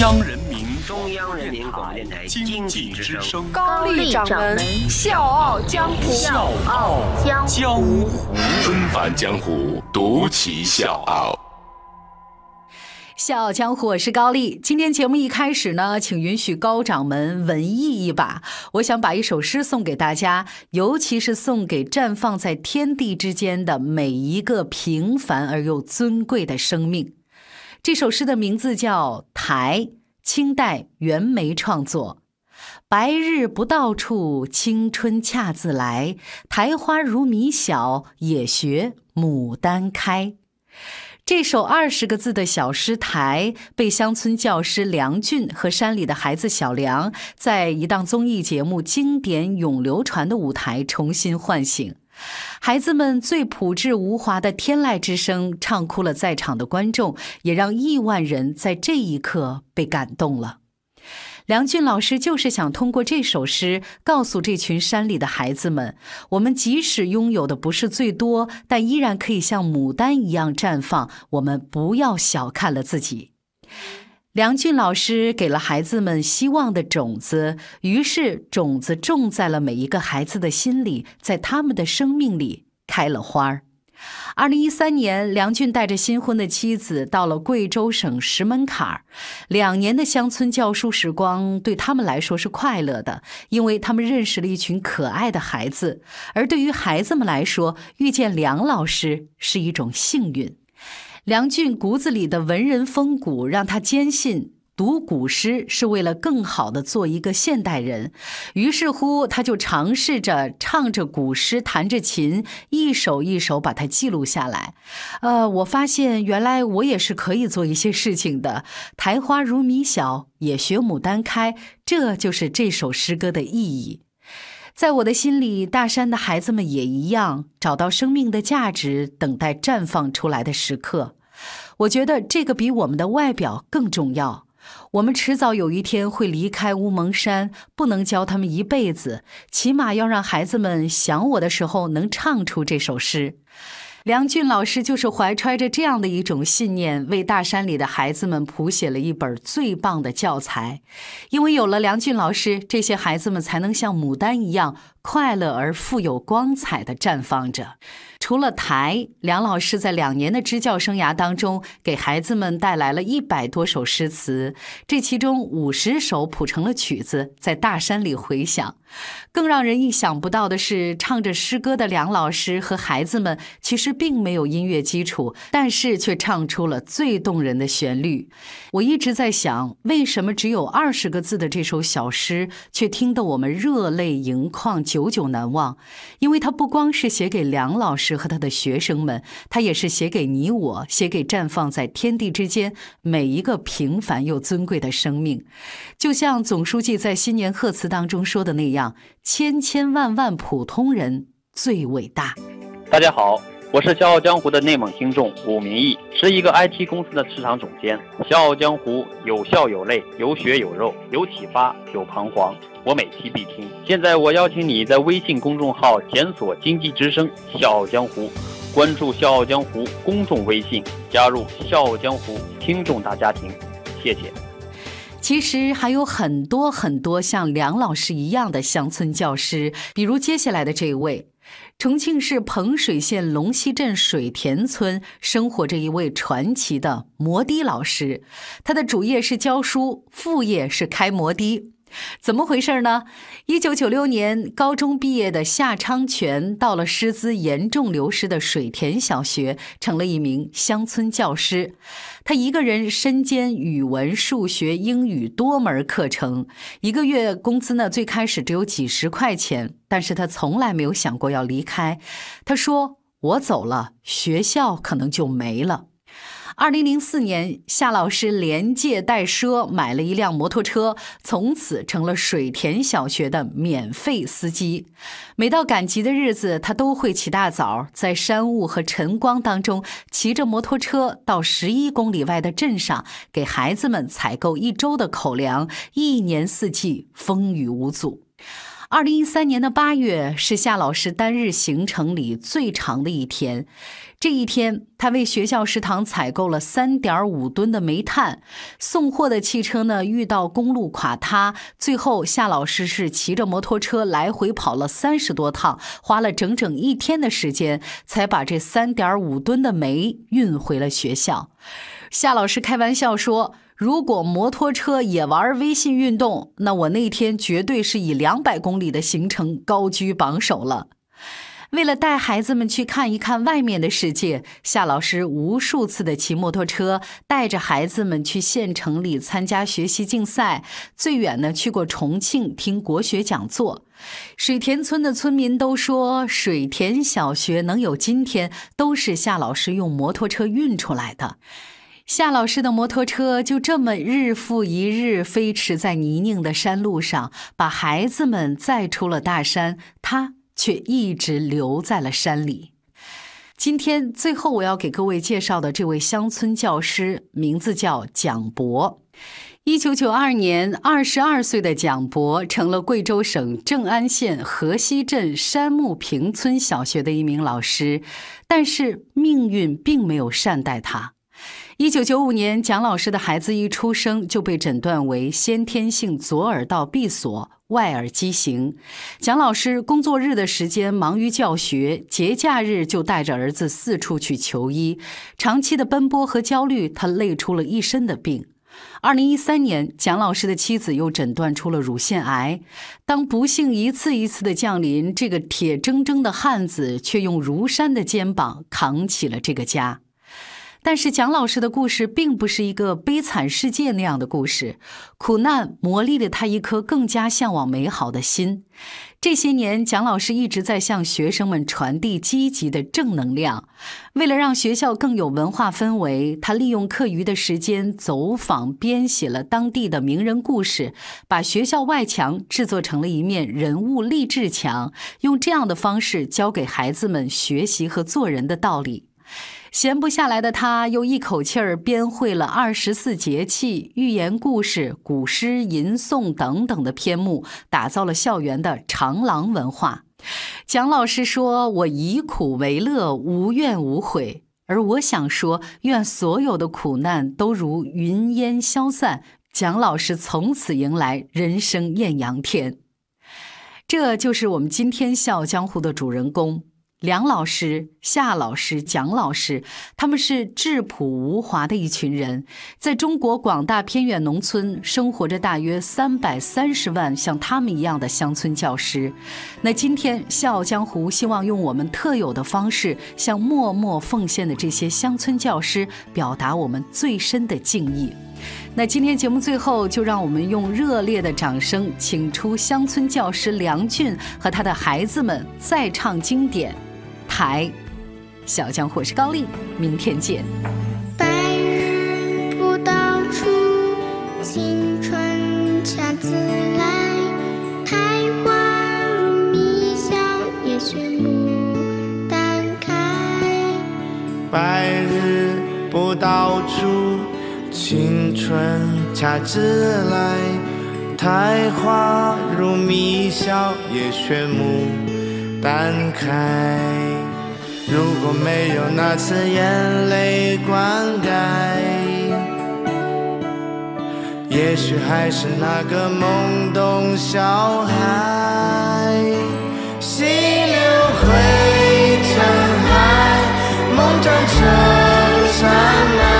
央人民中央人民广播电台经济之声，高丽掌门笑傲江湖，笑傲江湖，纷繁江湖，独骑笑傲。笑傲江湖，我是高丽。今天节目一开始呢，请允许高掌门文艺一把。我想把一首诗送给大家，尤其是送给绽放在天地之间的每一个平凡而又尊贵的生命。这首诗的名字叫《台》，清代袁枚创作。白日不到处，青春恰自来。苔花如米小，也学牡丹开。这首二十个字的小诗《台》，被乡村教师梁俊和山里的孩子小梁，在一档综艺节目《经典永流传》的舞台重新唤醒。孩子们最朴质无华的天籁之声，唱哭了在场的观众，也让亿万人在这一刻被感动了。梁俊老师就是想通过这首诗，告诉这群山里的孩子们：我们即使拥有的不是最多，但依然可以像牡丹一样绽放。我们不要小看了自己。梁俊老师给了孩子们希望的种子，于是种子种在了每一个孩子的心里，在他们的生命里开了花儿。二零一三年，梁俊带着新婚的妻子到了贵州省石门坎儿，两年的乡村教书时光对他们来说是快乐的，因为他们认识了一群可爱的孩子；而对于孩子们来说，遇见梁老师是一种幸运。梁俊骨子里的文人风骨，让他坚信读古诗是为了更好的做一个现代人。于是乎，他就尝试着唱着古诗，弹着琴，一首一首把它记录下来。呃，我发现原来我也是可以做一些事情的。苔花如米小，也学牡丹开。这就是这首诗歌的意义。在我的心里，大山的孩子们也一样，找到生命的价值，等待绽放出来的时刻。我觉得这个比我们的外表更重要。我们迟早有一天会离开乌蒙山，不能教他们一辈子，起码要让孩子们想我的时候能唱出这首诗。梁俊老师就是怀揣着这样的一种信念，为大山里的孩子们谱写了一本最棒的教材。因为有了梁俊老师，这些孩子们才能像牡丹一样快乐而富有光彩的绽放着。除了台，梁老师在两年的支教生涯当中，给孩子们带来了一百多首诗词，这其中五十首谱成了曲子，在大山里回响。更让人意想不到的是，唱着诗歌的梁老师和孩子们其实并没有音乐基础，但是却唱出了最动人的旋律。我一直在想，为什么只有二十个字的这首小诗，却听得我们热泪盈眶、久久难忘？因为它不光是写给梁老师。和他的学生们，他也是写给你我，写给绽放在天地之间每一个平凡又尊贵的生命。就像总书记在新年贺词当中说的那样：“千千万万普通人最伟大。”大家好，我是《笑傲江湖》的内蒙听众武明义，是一个 IT 公司的市场总监。《笑傲江湖》有笑有泪，有血有肉，有启发，有彷徨。我每期必听。现在我邀请你在微信公众号检索“经济之声笑傲江湖”，关注“笑傲江湖”公众微信，加入“笑傲江湖”听众大家庭。谢谢。其实还有很多很多像梁老师一样的乡村教师，比如接下来的这一位，重庆市彭水县龙溪镇水田村生活着一位传奇的摩的老师，他的主业是教书，副业是开摩的。怎么回事呢？一九九六年高中毕业的夏昌全到了师资严重流失的水田小学，成了一名乡村教师。他一个人身兼语文、数学、英语多门课程，一个月工资呢，最开始只有几十块钱，但是他从来没有想过要离开。他说：“我走了，学校可能就没了。”二零零四年，夏老师连借带赊买了一辆摩托车，从此成了水田小学的免费司机。每到赶集的日子，他都会起大早，在山雾和晨光当中，骑着摩托车到十一公里外的镇上，给孩子们采购一周的口粮，一年四季风雨无阻。二零一三年的八月是夏老师单日行程里最长的一天。这一天，他为学校食堂采购了三点五吨的煤炭。送货的汽车呢遇到公路垮塌，最后夏老师是骑着摩托车来回跑了三十多趟，花了整整一天的时间，才把这三点五吨的煤运回了学校。夏老师开玩笑说。如果摩托车也玩微信运动，那我那天绝对是以两百公里的行程高居榜首了。为了带孩子们去看一看外面的世界，夏老师无数次的骑摩托车，带着孩子们去县城里参加学习竞赛，最远呢去过重庆听国学讲座。水田村的村民都说，水田小学能有今天，都是夏老师用摩托车运出来的。夏老师的摩托车就这么日复一日飞驰在泥泞的山路上，把孩子们载出了大山，他却一直留在了山里。今天最后我要给各位介绍的这位乡村教师，名字叫蒋博。一九九二年，二十二岁的蒋博成了贵州省正安县河西镇山木坪村小学的一名老师，但是命运并没有善待他。一九九五年，蒋老师的孩子一出生就被诊断为先天性左耳道闭锁、外耳畸形。蒋老师工作日的时间忙于教学，节假日就带着儿子四处去求医。长期的奔波和焦虑，他累出了一身的病。二零一三年，蒋老师的妻子又诊断出了乳腺癌。当不幸一次一次的降临，这个铁铮铮的汉子却用如山的肩膀扛起了这个家。但是蒋老师的故事并不是一个悲惨世界那样的故事，苦难磨砺了他一颗更加向往美好的心。这些年，蒋老师一直在向学生们传递积极的正能量。为了让学校更有文化氛围，他利用课余的时间走访编写了当地的名人故事，把学校外墙制作成了一面人物励志墙，用这样的方式教给孩子们学习和做人的道理。闲不下来的他，又一口气儿编绘了二十四节气、寓言故事、古诗吟诵等等的篇目，打造了校园的长廊文化。蒋老师说：“我以苦为乐，无怨无悔。”而我想说，愿所有的苦难都如云烟消散，蒋老师从此迎来人生艳阳天。这就是我们今天《笑傲江湖》的主人公。梁老师、夏老师、蒋老师，他们是质朴无华的一群人，在中国广大偏远农村生活着大约三百三十万像他们一样的乡村教师。那今天《笑傲江湖》希望用我们特有的方式，向默默奉献的这些乡村教师表达我们最深的敬意。那今天节目最后，就让我们用热烈的掌声，请出乡村教师梁俊和他的孩子们再唱经典。台，小江或是高丽，明天见。白日不到处，青春恰自来。苔花如蜜香，叶雪牡丹开。白日不到处，青春恰自来。苔花如蜜香，叶雪牡丹开。如果没有那次眼泪灌溉，也许还是那个懵懂小孩。溪流汇成海，梦长成山脉。